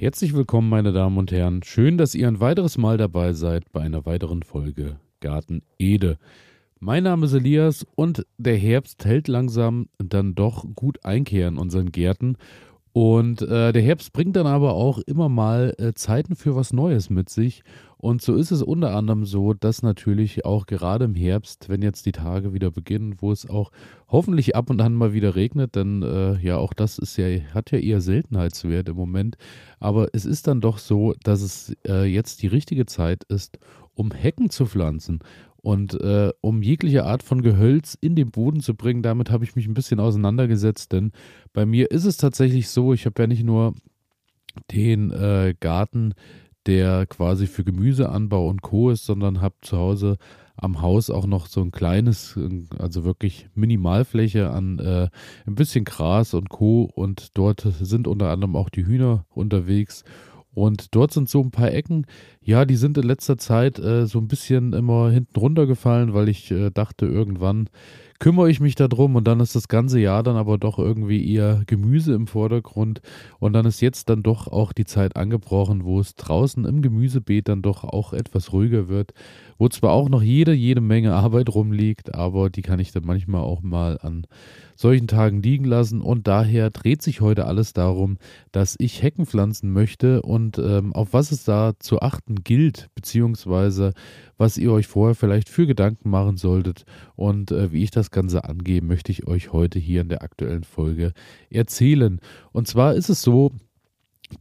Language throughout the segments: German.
Herzlich willkommen, meine Damen und Herren. Schön, dass ihr ein weiteres Mal dabei seid bei einer weiteren Folge Garten Ede. Mein Name ist Elias und der Herbst hält langsam dann doch gut Einkehr in unseren Gärten. Und äh, der Herbst bringt dann aber auch immer mal äh, Zeiten für was Neues mit sich. Und so ist es unter anderem so, dass natürlich auch gerade im Herbst, wenn jetzt die Tage wieder beginnen, wo es auch hoffentlich ab und an mal wieder regnet, denn äh, ja, auch das ist ja, hat ja eher Seltenheitswert im Moment. Aber es ist dann doch so, dass es äh, jetzt die richtige Zeit ist, um Hecken zu pflanzen. Und äh, um jegliche Art von Gehölz in den Boden zu bringen, damit habe ich mich ein bisschen auseinandergesetzt, denn bei mir ist es tatsächlich so, ich habe ja nicht nur den äh, Garten, der quasi für Gemüseanbau und Co. ist, sondern habe zu Hause am Haus auch noch so ein kleines, also wirklich Minimalfläche an äh, ein bisschen Gras und Co. Und dort sind unter anderem auch die Hühner unterwegs. Und dort sind so ein paar Ecken, ja, die sind in letzter Zeit äh, so ein bisschen immer hinten runtergefallen, weil ich äh, dachte, irgendwann kümmere ich mich darum und dann ist das ganze Jahr dann aber doch irgendwie eher Gemüse im Vordergrund und dann ist jetzt dann doch auch die Zeit angebrochen, wo es draußen im Gemüsebeet dann doch auch etwas ruhiger wird, wo zwar auch noch jede, jede Menge Arbeit rumliegt, aber die kann ich dann manchmal auch mal an solchen Tagen liegen lassen. Und daher dreht sich heute alles darum, dass ich Hecken pflanzen möchte und ähm, auf was es da zu achten gilt, beziehungsweise was ihr euch vorher vielleicht für Gedanken machen solltet und äh, wie ich das Ganze angehe, möchte ich euch heute hier in der aktuellen Folge erzählen. Und zwar ist es so,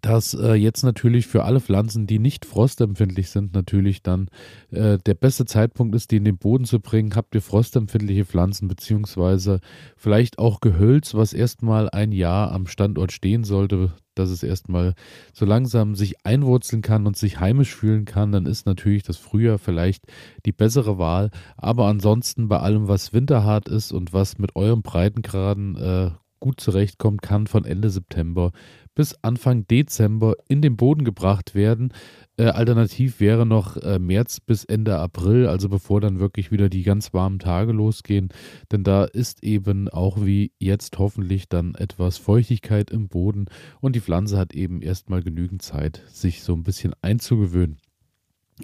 dass äh, jetzt natürlich für alle Pflanzen, die nicht frostempfindlich sind, natürlich dann äh, der beste Zeitpunkt ist, die in den Boden zu bringen. Habt ihr frostempfindliche Pflanzen beziehungsweise vielleicht auch Gehölz, was erstmal ein Jahr am Standort stehen sollte, dass es erstmal so langsam sich einwurzeln kann und sich heimisch fühlen kann, dann ist natürlich das Frühjahr vielleicht die bessere Wahl. Aber ansonsten bei allem, was winterhart ist und was mit eurem Breitengraden äh, gut zurechtkommt, kann von Ende September bis Anfang Dezember in den Boden gebracht werden. Äh, alternativ wäre noch äh, März bis Ende April, also bevor dann wirklich wieder die ganz warmen Tage losgehen. Denn da ist eben auch wie jetzt hoffentlich dann etwas Feuchtigkeit im Boden und die Pflanze hat eben erstmal genügend Zeit, sich so ein bisschen einzugewöhnen.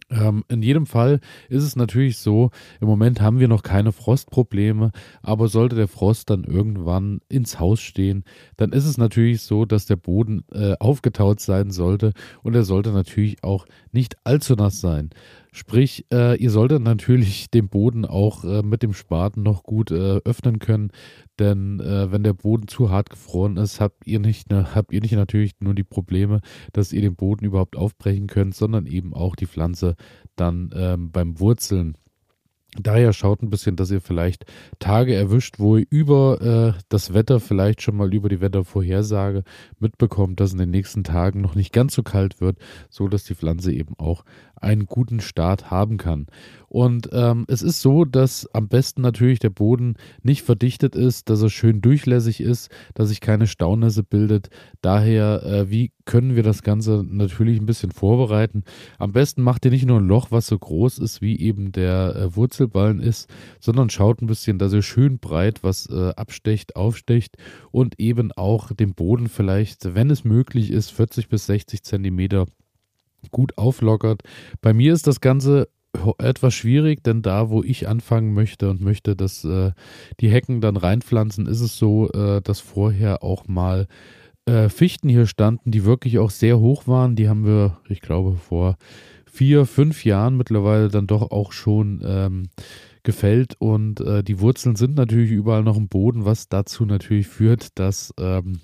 Ähm, in jedem Fall ist es natürlich so, im Moment haben wir noch keine Frostprobleme, aber sollte der Frost dann irgendwann ins Haus stehen, dann ist es natürlich so, dass der Boden äh, aufgetaut sein sollte und er sollte natürlich auch nicht allzu nass sein. Sprich, äh, ihr solltet natürlich den Boden auch äh, mit dem Spaten noch gut äh, öffnen können, denn äh, wenn der Boden zu hart gefroren ist, habt ihr nicht ne, habt ihr nicht natürlich nur die Probleme, dass ihr den Boden überhaupt aufbrechen könnt, sondern eben auch die Pflanze dann ähm, beim Wurzeln Daher schaut ein bisschen, dass ihr vielleicht Tage erwischt, wo ihr über äh, das Wetter, vielleicht schon mal über die Wettervorhersage mitbekommt, dass in den nächsten Tagen noch nicht ganz so kalt wird, so dass die Pflanze eben auch einen guten Start haben kann. Und ähm, es ist so, dass am besten natürlich der Boden nicht verdichtet ist, dass er schön durchlässig ist, dass sich keine Staunässe bildet. Daher, äh, wie können wir das Ganze natürlich ein bisschen vorbereiten? Am besten macht ihr nicht nur ein Loch, was so groß ist, wie eben der äh, Wurzelballen ist, sondern schaut ein bisschen, dass ihr schön breit was äh, abstecht, aufstecht und eben auch den Boden vielleicht, wenn es möglich ist, 40 bis 60 Zentimeter gut auflockert. Bei mir ist das Ganze etwas schwierig, denn da, wo ich anfangen möchte und möchte, dass äh, die Hecken dann reinpflanzen, ist es so, äh, dass vorher auch mal äh, Fichten hier standen, die wirklich auch sehr hoch waren. Die haben wir, ich glaube, vor vier, fünf Jahren mittlerweile dann doch auch schon ähm, gefällt. Und äh, die Wurzeln sind natürlich überall noch im Boden, was dazu natürlich führt, dass ähm,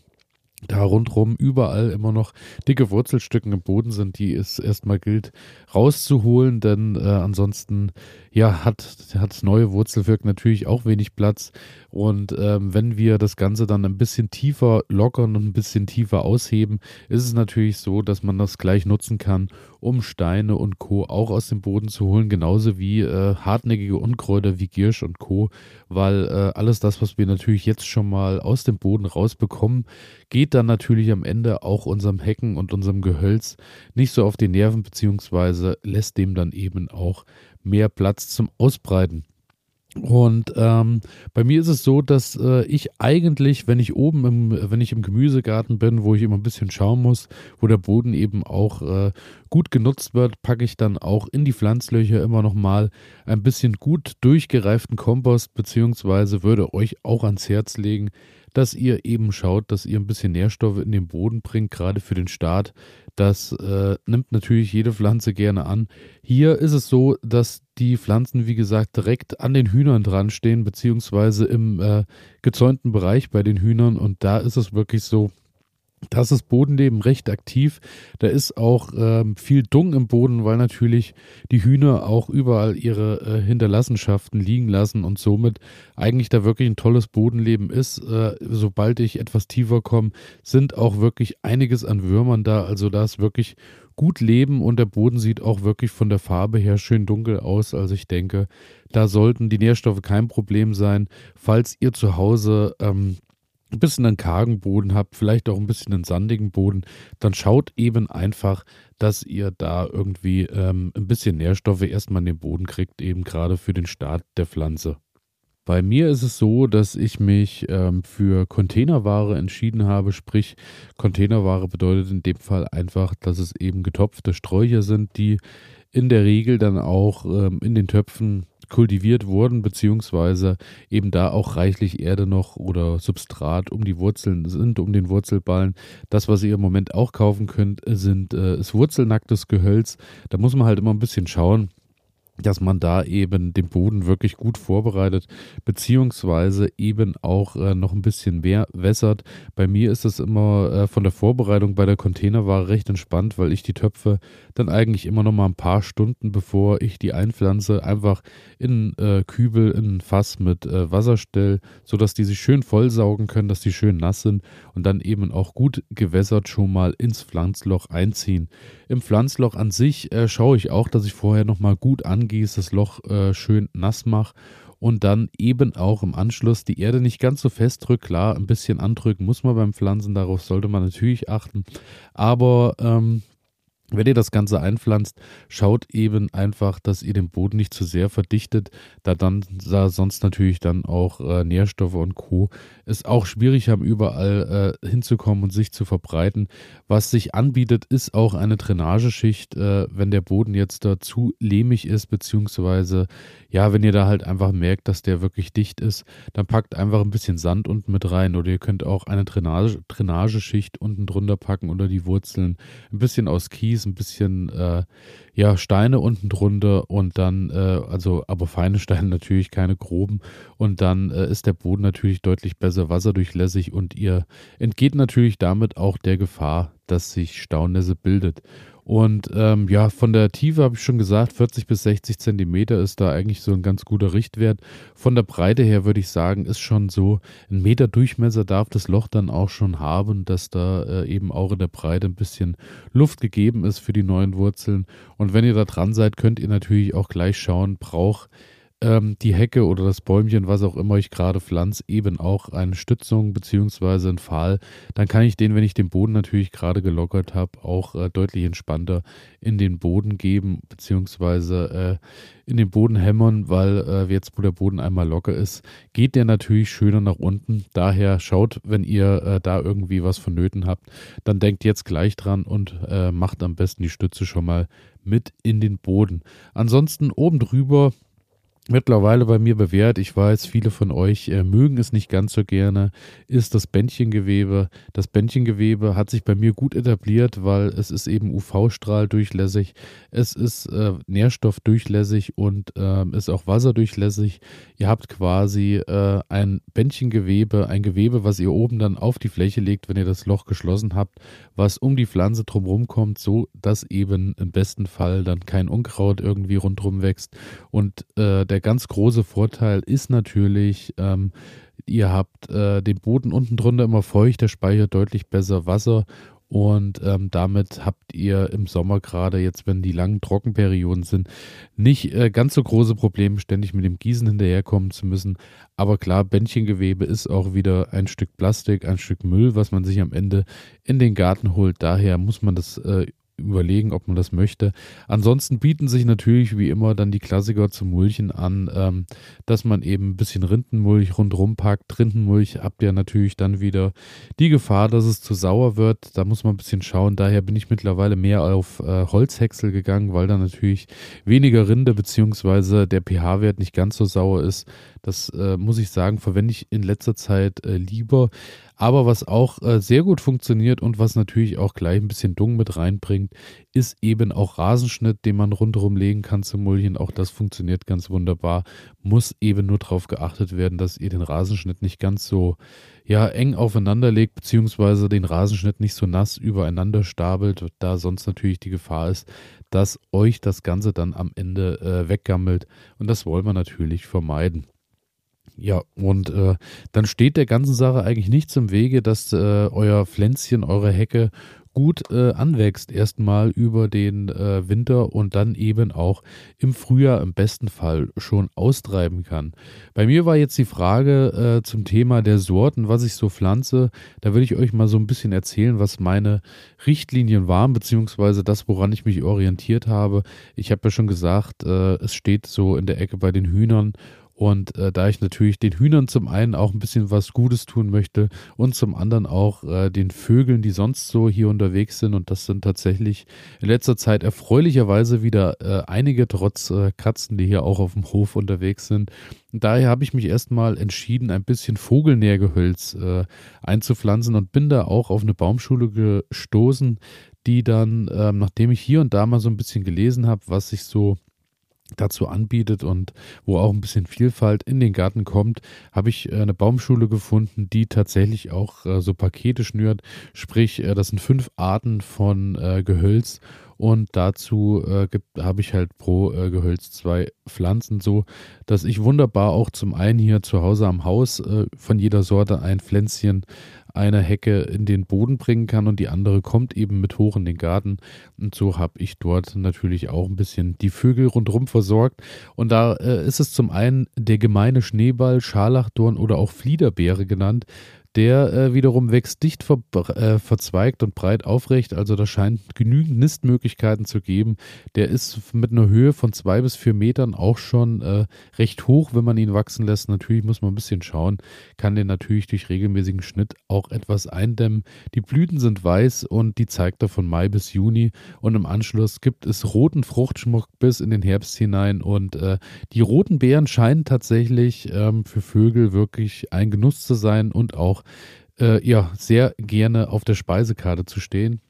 da rundherum überall immer noch dicke Wurzelstücken im Boden sind, die es erstmal gilt rauszuholen, denn äh, ansonsten ja hat hat neue Wurzelwerk natürlich auch wenig Platz und ähm, wenn wir das Ganze dann ein bisschen tiefer lockern und ein bisschen tiefer ausheben, ist es natürlich so, dass man das gleich nutzen kann, um Steine und Co. auch aus dem Boden zu holen, genauso wie äh, hartnäckige Unkräuter wie Giersch und Co., weil äh, alles das, was wir natürlich jetzt schon mal aus dem Boden rausbekommen, geht dann natürlich am Ende auch unserem Hecken und unserem Gehölz nicht so auf die Nerven, beziehungsweise lässt dem dann eben auch mehr Platz zum Ausbreiten. Und ähm, bei mir ist es so, dass äh, ich eigentlich, wenn ich oben im, wenn ich im Gemüsegarten bin, wo ich immer ein bisschen schauen muss, wo der Boden eben auch äh, gut genutzt wird, packe ich dann auch in die Pflanzlöcher immer noch mal ein bisschen gut durchgereiften Kompost, beziehungsweise würde euch auch ans Herz legen, dass ihr eben schaut, dass ihr ein bisschen Nährstoffe in den Boden bringt, gerade für den Start. Das äh, nimmt natürlich jede Pflanze gerne an. Hier ist es so, dass die Pflanzen, wie gesagt, direkt an den Hühnern dran stehen, beziehungsweise im äh, gezäunten Bereich bei den Hühnern. Und da ist es wirklich so, das ist Bodenleben recht aktiv. Da ist auch ähm, viel Dung im Boden, weil natürlich die Hühner auch überall ihre äh, Hinterlassenschaften liegen lassen und somit eigentlich da wirklich ein tolles Bodenleben ist. Äh, sobald ich etwas tiefer komme, sind auch wirklich einiges an Würmern da. Also da ist wirklich gut Leben und der Boden sieht auch wirklich von der Farbe her schön dunkel aus. Also ich denke, da sollten die Nährstoffe kein Problem sein. Falls ihr zu Hause ähm, ein bisschen einen kargen Boden habt, vielleicht auch ein bisschen einen sandigen Boden, dann schaut eben einfach, dass ihr da irgendwie ähm, ein bisschen Nährstoffe erstmal in den Boden kriegt, eben gerade für den Start der Pflanze. Bei mir ist es so, dass ich mich ähm, für Containerware entschieden habe. Sprich, Containerware bedeutet in dem Fall einfach, dass es eben getopfte Sträucher sind, die in der Regel dann auch ähm, in den Töpfen kultiviert wurden, beziehungsweise eben da auch reichlich Erde noch oder Substrat um die Wurzeln sind, um den Wurzelballen. Das, was ihr im Moment auch kaufen könnt, sind, äh, ist wurzelnacktes Gehölz. Da muss man halt immer ein bisschen schauen dass man da eben den Boden wirklich gut vorbereitet, beziehungsweise eben auch äh, noch ein bisschen mehr wässert. Bei mir ist es immer äh, von der Vorbereitung bei der Containerware recht entspannt, weil ich die Töpfe dann eigentlich immer noch mal ein paar Stunden, bevor ich die einpflanze, einfach in äh, Kübel, in ein Fass mit äh, Wasser stelle, sodass die sich schön vollsaugen können, dass die schön nass sind und dann eben auch gut gewässert schon mal ins Pflanzloch einziehen. Im Pflanzloch an sich äh, schaue ich auch, dass ich vorher noch mal gut angieße, das Loch äh, schön nass mache und dann eben auch im Anschluss die Erde nicht ganz so fest drückt. Klar, ein bisschen andrücken muss man beim Pflanzen, darauf sollte man natürlich achten. Aber ähm, wenn ihr das Ganze einpflanzt, schaut eben einfach, dass ihr den Boden nicht zu sehr verdichtet, da dann da sonst natürlich dann auch äh, Nährstoffe und Co. es auch schwierig haben, überall äh, hinzukommen und sich zu verbreiten. Was sich anbietet, ist auch eine Drainageschicht, äh, wenn der Boden jetzt da zu lehmig ist, beziehungsweise ja, wenn ihr da halt einfach merkt, dass der wirklich dicht ist, dann packt einfach ein bisschen Sand unten mit rein oder ihr könnt auch eine Drainage, Drainageschicht unten drunter packen unter die Wurzeln, ein bisschen aus Kies, ein bisschen äh, ja Steine unten drunter und dann äh, also aber feine Steine natürlich keine groben und dann äh, ist der Boden natürlich deutlich besser wasserdurchlässig und ihr entgeht natürlich damit auch der Gefahr, dass sich Staunässe bildet. Und ähm, ja, von der Tiefe habe ich schon gesagt, 40 bis 60 Zentimeter ist da eigentlich so ein ganz guter Richtwert. Von der Breite her würde ich sagen, ist schon so ein Meter Durchmesser darf das Loch dann auch schon haben, dass da äh, eben auch in der Breite ein bisschen Luft gegeben ist für die neuen Wurzeln. Und wenn ihr da dran seid, könnt ihr natürlich auch gleich schauen, braucht ähm, die Hecke oder das Bäumchen, was auch immer ich gerade pflanze, eben auch eine Stützung beziehungsweise einen Pfahl, dann kann ich den, wenn ich den Boden natürlich gerade gelockert habe, auch äh, deutlich entspannter in den Boden geben beziehungsweise äh, in den Boden hämmern, weil äh, jetzt, wo der Boden einmal locker ist, geht der natürlich schöner nach unten. Daher schaut, wenn ihr äh, da irgendwie was vonnöten habt, dann denkt jetzt gleich dran und äh, macht am besten die Stütze schon mal mit in den Boden. Ansonsten oben drüber mittlerweile bei mir bewährt. Ich weiß, viele von euch äh, mögen es nicht ganz so gerne, ist das Bändchengewebe. Das Bändchengewebe hat sich bei mir gut etabliert, weil es ist eben UV-Strahl-durchlässig, es ist äh, Nährstoff-durchlässig und äh, ist auch wasserdurchlässig. Ihr habt quasi äh, ein Bändchengewebe, ein Gewebe, was ihr oben dann auf die Fläche legt, wenn ihr das Loch geschlossen habt, was um die Pflanze drumherum kommt, so dass eben im besten Fall dann kein Unkraut irgendwie rundherum wächst und äh, der der ganz große Vorteil ist natürlich, ähm, ihr habt äh, den Boden unten drunter immer feucht, der speichert deutlich besser Wasser und ähm, damit habt ihr im Sommer gerade jetzt, wenn die langen Trockenperioden sind, nicht äh, ganz so große Probleme, ständig mit dem Gießen hinterherkommen zu müssen. Aber klar, Bändchengewebe ist auch wieder ein Stück Plastik, ein Stück Müll, was man sich am Ende in den Garten holt. Daher muss man das äh, überlegen, ob man das möchte. Ansonsten bieten sich natürlich wie immer dann die Klassiker zum Mulchen an, ähm, dass man eben ein bisschen Rindenmulch rundherum packt. Rindenmulch habt ihr natürlich dann wieder die Gefahr, dass es zu sauer wird. Da muss man ein bisschen schauen. Daher bin ich mittlerweile mehr auf äh, Holzhäcksel gegangen, weil da natürlich weniger Rinde bzw. der pH-Wert nicht ganz so sauer ist. Das äh, muss ich sagen, verwende ich in letzter Zeit äh, lieber. Aber was auch äh, sehr gut funktioniert und was natürlich auch gleich ein bisschen Dung mit reinbringt, ist eben auch Rasenschnitt, den man rundherum legen kann zum Mulchen. Auch das funktioniert ganz wunderbar. Muss eben nur darauf geachtet werden, dass ihr den Rasenschnitt nicht ganz so ja, eng aufeinander legt, beziehungsweise den Rasenschnitt nicht so nass übereinander stapelt, da sonst natürlich die Gefahr ist, dass euch das Ganze dann am Ende äh, weggammelt. Und das wollen wir natürlich vermeiden. Ja, und äh, dann steht der ganzen Sache eigentlich nichts im Wege, dass äh, euer Pflänzchen, eure Hecke gut äh, anwächst, erstmal über den äh, Winter und dann eben auch im Frühjahr im besten Fall schon austreiben kann. Bei mir war jetzt die Frage äh, zum Thema der Sorten, was ich so pflanze. Da will ich euch mal so ein bisschen erzählen, was meine Richtlinien waren, beziehungsweise das, woran ich mich orientiert habe. Ich habe ja schon gesagt, äh, es steht so in der Ecke bei den Hühnern und äh, da ich natürlich den Hühnern zum einen auch ein bisschen was Gutes tun möchte und zum anderen auch äh, den Vögeln, die sonst so hier unterwegs sind, und das sind tatsächlich in letzter Zeit erfreulicherweise wieder äh, einige, trotz äh, Katzen, die hier auch auf dem Hof unterwegs sind. Und daher habe ich mich erstmal entschieden, ein bisschen Vogelnährgehölz äh, einzupflanzen und bin da auch auf eine Baumschule gestoßen, die dann, ähm, nachdem ich hier und da mal so ein bisschen gelesen habe, was sich so dazu anbietet und wo auch ein bisschen Vielfalt in den Garten kommt, habe ich äh, eine Baumschule gefunden, die tatsächlich auch äh, so Pakete schnürt. Sprich, äh, das sind fünf Arten von Gehölz und dazu habe ich halt pro Gehölz zwei Pflanzen, so dass ich wunderbar auch zum einen hier zu Hause am Haus von jeder Sorte ein Pflänzchen einer Hecke in den Boden bringen kann und die andere kommt eben mit hoch in den Garten. Und so habe ich dort natürlich auch ein bisschen die Vögel rundherum versorgt. Und da äh, ist es zum einen der gemeine Schneeball, Scharlachdorn oder auch Fliederbeere genannt. Der äh, wiederum wächst dicht ver äh, verzweigt und breit aufrecht, also da scheint genügend Nistmöglichkeiten zu geben. Der ist mit einer Höhe von zwei bis vier Metern auch schon äh, recht hoch, wenn man ihn wachsen lässt. Natürlich muss man ein bisschen schauen, kann den natürlich durch regelmäßigen Schnitt auch etwas eindämmen. Die Blüten sind weiß und die zeigt er von Mai bis Juni und im Anschluss gibt es roten Fruchtschmuck bis in den Herbst hinein und äh, die roten Beeren scheinen tatsächlich ähm, für Vögel wirklich ein Genuss zu sein und auch auch äh, ja, sehr gerne auf der Speisekarte zu stehen.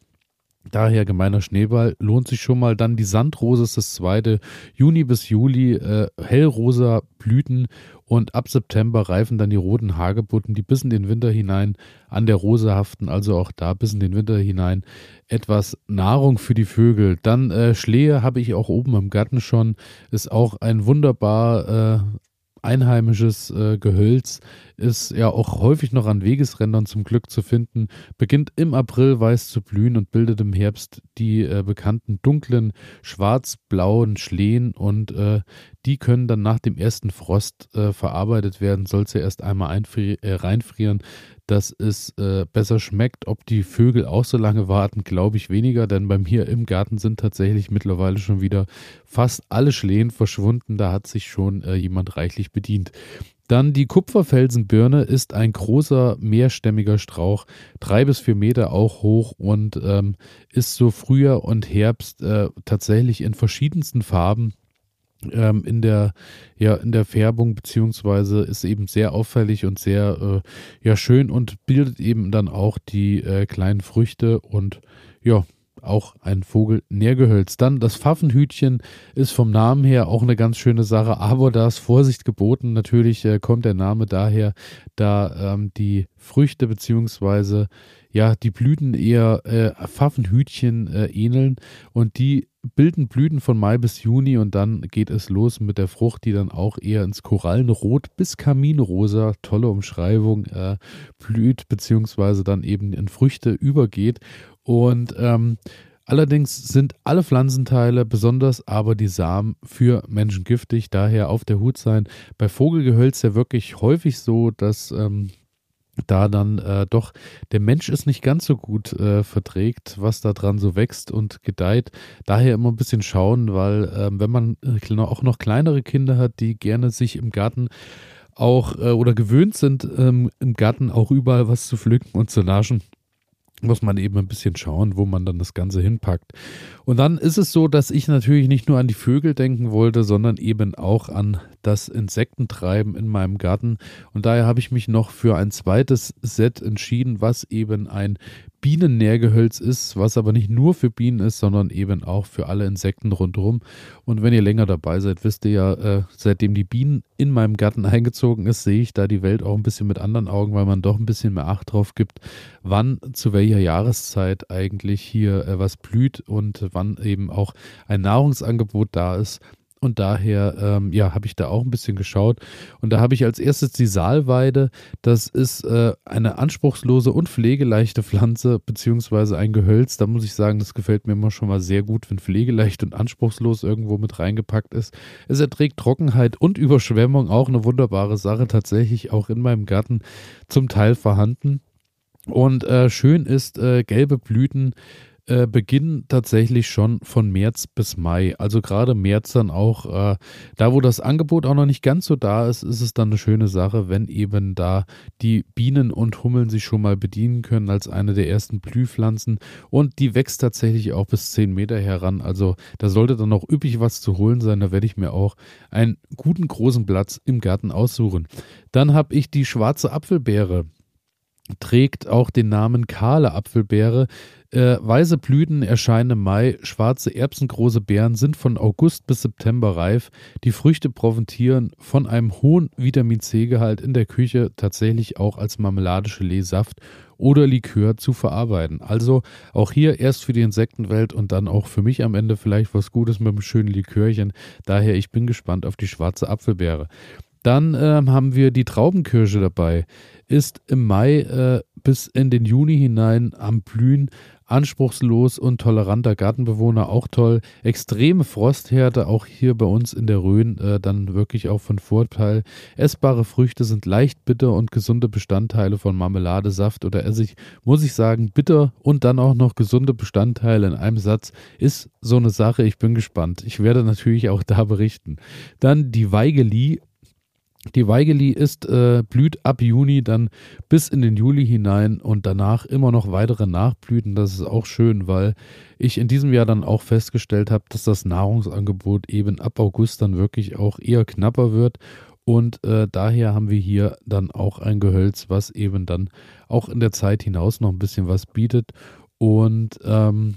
Daher gemeiner Schneeball lohnt sich schon mal. Dann die Sandrose ist das zweite. Juni bis Juli äh, hellrosa Blüten und ab September reifen dann die roten Hagebutten, die bis in den Winter hinein an der Rose haften. Also auch da bis in den Winter hinein etwas Nahrung für die Vögel. Dann äh, Schlehe habe ich auch oben im Garten schon. Ist auch ein wunderbar äh, einheimisches äh, Gehölz ist ja auch häufig noch an Wegesrändern zum Glück zu finden, beginnt im April weiß zu blühen und bildet im Herbst die äh, bekannten dunklen schwarz-blauen Schlehen und äh, die können dann nach dem ersten Frost äh, verarbeitet werden, soll sie erst einmal äh, reinfrieren, dass es äh, besser schmeckt. Ob die Vögel auch so lange warten, glaube ich weniger, denn bei mir im Garten sind tatsächlich mittlerweile schon wieder fast alle Schlehen verschwunden. Da hat sich schon äh, jemand reichlich bedient. Dann die Kupferfelsenbirne ist ein großer mehrstämmiger Strauch, drei bis vier Meter auch hoch und ähm, ist so Frühjahr und Herbst äh, tatsächlich in verschiedensten Farben ähm, in der ja in der Färbung beziehungsweise ist eben sehr auffällig und sehr äh, ja schön und bildet eben dann auch die äh, kleinen Früchte und ja auch ein Vogel Nährgehölz. Dann das Pfaffenhütchen ist vom Namen her auch eine ganz schöne Sache, aber da ist Vorsicht geboten. Natürlich äh, kommt der Name daher, da ähm, die Früchte beziehungsweise ja die Blüten eher äh, Pfaffenhütchen äh, ähneln und die bilden Blüten von Mai bis Juni und dann geht es los mit der Frucht, die dann auch eher ins Korallenrot bis Kaminrosa, tolle Umschreibung, äh, blüht beziehungsweise dann eben in Früchte übergeht und ähm, allerdings sind alle Pflanzenteile, besonders aber die Samen, für Menschen giftig. Daher auf der Hut sein. Bei Vogelgehölz ja wirklich häufig so, dass ähm, da dann äh, doch der Mensch es nicht ganz so gut äh, verträgt, was da dran so wächst und gedeiht. Daher immer ein bisschen schauen, weil äh, wenn man äh, auch noch kleinere Kinder hat, die gerne sich im Garten auch äh, oder gewöhnt sind, ähm, im Garten auch überall was zu pflücken und zu naschen, muss man eben ein bisschen schauen, wo man dann das Ganze hinpackt. Und dann ist es so, dass ich natürlich nicht nur an die Vögel denken wollte, sondern eben auch an das Insektentreiben in meinem Garten. Und daher habe ich mich noch für ein zweites Set entschieden, was eben ein Bienennährgehölz ist, was aber nicht nur für Bienen ist, sondern eben auch für alle Insekten rundherum. Und wenn ihr länger dabei seid, wisst ihr ja, äh, seitdem die Bienen in meinem Garten eingezogen ist, sehe ich da die Welt auch ein bisschen mit anderen Augen, weil man doch ein bisschen mehr Acht drauf gibt, wann zu welcher Jahreszeit eigentlich hier äh, was blüht und wann eben auch ein Nahrungsangebot da ist. Und daher, ähm, ja, habe ich da auch ein bisschen geschaut. Und da habe ich als erstes die Saalweide. Das ist äh, eine anspruchslose und pflegeleichte Pflanze, beziehungsweise ein Gehölz. Da muss ich sagen, das gefällt mir immer schon mal sehr gut, wenn pflegeleicht und anspruchslos irgendwo mit reingepackt ist. Es erträgt Trockenheit und Überschwemmung, auch eine wunderbare Sache, tatsächlich auch in meinem Garten zum Teil vorhanden. Und äh, schön ist äh, gelbe Blüten äh, beginnen tatsächlich schon von März bis Mai. Also gerade März dann auch, äh, da wo das Angebot auch noch nicht ganz so da ist, ist es dann eine schöne Sache, wenn eben da die Bienen und Hummeln sich schon mal bedienen können als eine der ersten Blühpflanzen. Und die wächst tatsächlich auch bis 10 Meter heran. Also da sollte dann noch üppig was zu holen sein. Da werde ich mir auch einen guten großen Platz im Garten aussuchen. Dann habe ich die schwarze Apfelbeere trägt auch den Namen kahle Apfelbeere. Äh, weiße Blüten erscheinen im Mai, schwarze erbsengroße Beeren sind von August bis September reif. Die Früchte profitieren von einem hohen Vitamin C-Gehalt in der Küche, tatsächlich auch als Marmelade, Saft oder Likör zu verarbeiten. Also auch hier erst für die Insektenwelt und dann auch für mich am Ende vielleicht was Gutes mit einem schönen Likörchen. Daher, ich bin gespannt auf die schwarze Apfelbeere. Dann äh, haben wir die Traubenkirsche dabei. Ist im Mai äh, bis in den Juni hinein am Blühen. Anspruchslos und toleranter Gartenbewohner, auch toll. Extreme Frosthärte, auch hier bei uns in der Rhön, äh, dann wirklich auch von Vorteil. Essbare Früchte sind leicht bitter und gesunde Bestandteile von Marmelade, Saft oder Essig. Muss ich sagen, bitter und dann auch noch gesunde Bestandteile in einem Satz ist so eine Sache. Ich bin gespannt. Ich werde natürlich auch da berichten. Dann die Weigeli die Weigeli ist, äh, blüht ab Juni dann bis in den Juli hinein und danach immer noch weitere Nachblüten. Das ist auch schön, weil ich in diesem Jahr dann auch festgestellt habe, dass das Nahrungsangebot eben ab August dann wirklich auch eher knapper wird. Und äh, daher haben wir hier dann auch ein Gehölz, was eben dann auch in der Zeit hinaus noch ein bisschen was bietet. Und ähm,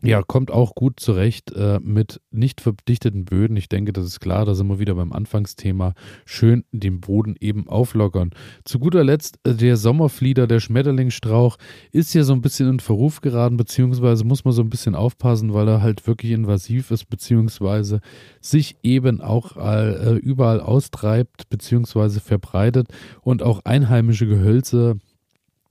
ja, kommt auch gut zurecht äh, mit nicht verdichteten Böden. Ich denke, das ist klar, da sind wir wieder beim Anfangsthema. Schön den Boden eben auflockern. Zu guter Letzt, äh, der Sommerflieder, der Schmetterlingsstrauch, ist hier so ein bisschen in Verruf geraten, beziehungsweise muss man so ein bisschen aufpassen, weil er halt wirklich invasiv ist, beziehungsweise sich eben auch äh, überall austreibt, beziehungsweise verbreitet und auch einheimische Gehölze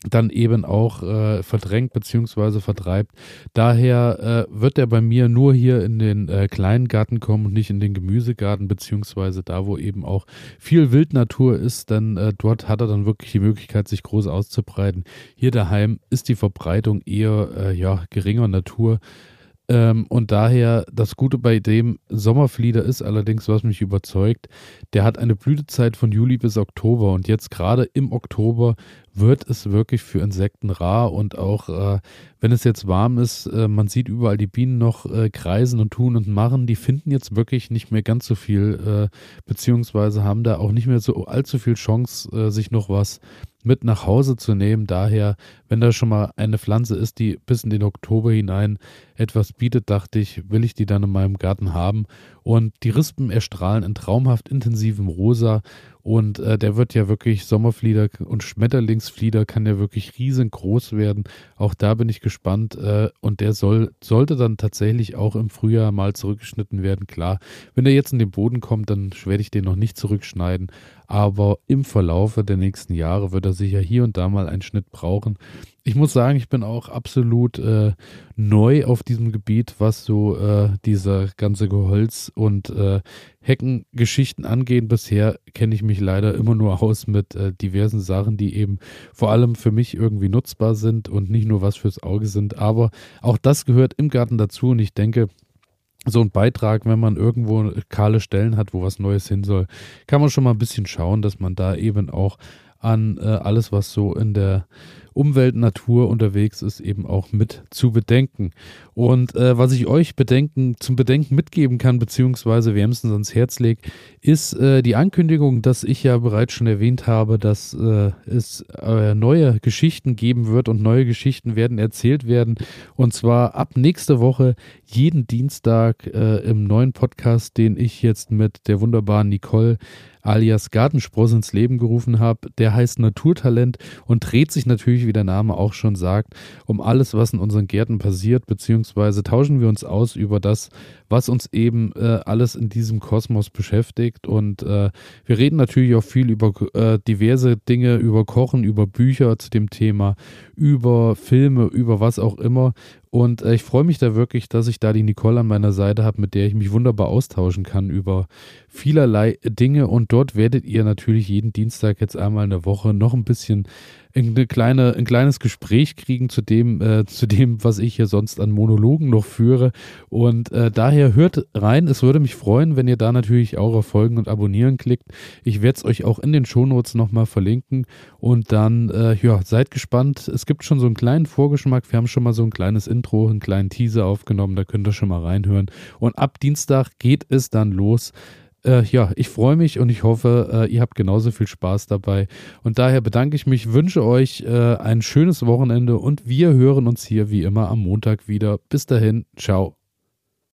dann eben auch äh, verdrängt bzw. vertreibt. Daher äh, wird er bei mir nur hier in den äh, kleinen Garten kommen und nicht in den Gemüsegarten beziehungsweise da, wo eben auch viel Wildnatur ist, denn äh, dort hat er dann wirklich die Möglichkeit, sich groß auszubreiten. Hier daheim ist die Verbreitung eher äh, ja, geringer Natur. Ähm, und daher das Gute bei dem Sommerflieder ist allerdings, was mich überzeugt, der hat eine Blütezeit von Juli bis Oktober und jetzt gerade im Oktober wird es wirklich für Insekten rar und auch äh, wenn es jetzt warm ist, äh, man sieht überall die Bienen noch äh, kreisen und tun und machen, die finden jetzt wirklich nicht mehr ganz so viel, äh, beziehungsweise haben da auch nicht mehr so allzu viel Chance, äh, sich noch was mit nach Hause zu nehmen. Daher, wenn da schon mal eine Pflanze ist, die bis in den Oktober hinein etwas bietet, dachte ich, will ich die dann in meinem Garten haben. Und die Rispen erstrahlen in traumhaft intensivem Rosa und äh, der wird ja wirklich Sommerflieder und Schmetterlingsflieder kann ja wirklich riesengroß werden. Auch da bin ich gespannt. Äh, und der soll, sollte dann tatsächlich auch im Frühjahr mal zurückgeschnitten werden. Klar, wenn der jetzt in den Boden kommt, dann werde ich den noch nicht zurückschneiden. Aber im Verlaufe der nächsten Jahre wird er sicher hier und da mal einen Schnitt brauchen. ich muss sagen, ich bin auch absolut äh, neu auf diesem Gebiet, was so äh, diese ganze Geholz- und äh, Heckengeschichten angeht. Bisher kenne ich mich leider immer nur aus mit äh, diversen Sachen, die eben vor allem für mich irgendwie nutzbar sind und nicht nur was fürs Auge sind. Aber auch das gehört im Garten dazu und ich denke, so ein Beitrag, wenn man irgendwo kahle Stellen hat, wo was Neues hin soll, kann man schon mal ein bisschen schauen, dass man da eben auch an äh, alles, was so in der Umwelt, Natur unterwegs ist, eben auch mit zu bedenken. Und äh, was ich euch bedenken, zum Bedenken mitgeben kann, beziehungsweise wärmstens ans Herz legt, ist äh, die Ankündigung, dass ich ja bereits schon erwähnt habe, dass äh, es äh, neue Geschichten geben wird und neue Geschichten werden erzählt werden. Und zwar ab nächste Woche jeden Dienstag äh, im neuen Podcast, den ich jetzt mit der wunderbaren Nicole alias Gartenspross ins Leben gerufen habe. Der heißt Naturtalent und dreht sich natürlich, wie der Name auch schon sagt, um alles, was in unseren Gärten passiert, beziehungsweise tauschen wir uns aus über das, was uns eben äh, alles in diesem Kosmos beschäftigt. Und äh, wir reden natürlich auch viel über äh, diverse Dinge, über Kochen, über Bücher zu dem Thema, über Filme, über was auch immer. Und äh, ich freue mich da wirklich, dass ich da die Nicole an meiner Seite habe, mit der ich mich wunderbar austauschen kann über vielerlei Dinge. Und dort werdet ihr natürlich jeden Dienstag jetzt einmal in der Woche noch ein bisschen eine kleine, ein kleines Gespräch kriegen zu dem, äh, zu dem, was ich hier sonst an Monologen noch führe. Und äh, daher hört rein. Es würde mich freuen, wenn ihr da natürlich auch auf Folgen und Abonnieren klickt. Ich werde es euch auch in den Shownotes nochmal verlinken. Und dann, äh, ja, seid gespannt. Es gibt schon so einen kleinen Vorgeschmack. Wir haben schon mal so ein kleines Intro, einen kleinen Teaser aufgenommen. Da könnt ihr schon mal reinhören. Und ab Dienstag geht es dann los äh, ja, ich freue mich und ich hoffe, äh, ihr habt genauso viel Spaß dabei. Und daher bedanke ich mich, wünsche euch äh, ein schönes Wochenende und wir hören uns hier wie immer am Montag wieder. Bis dahin, ciao.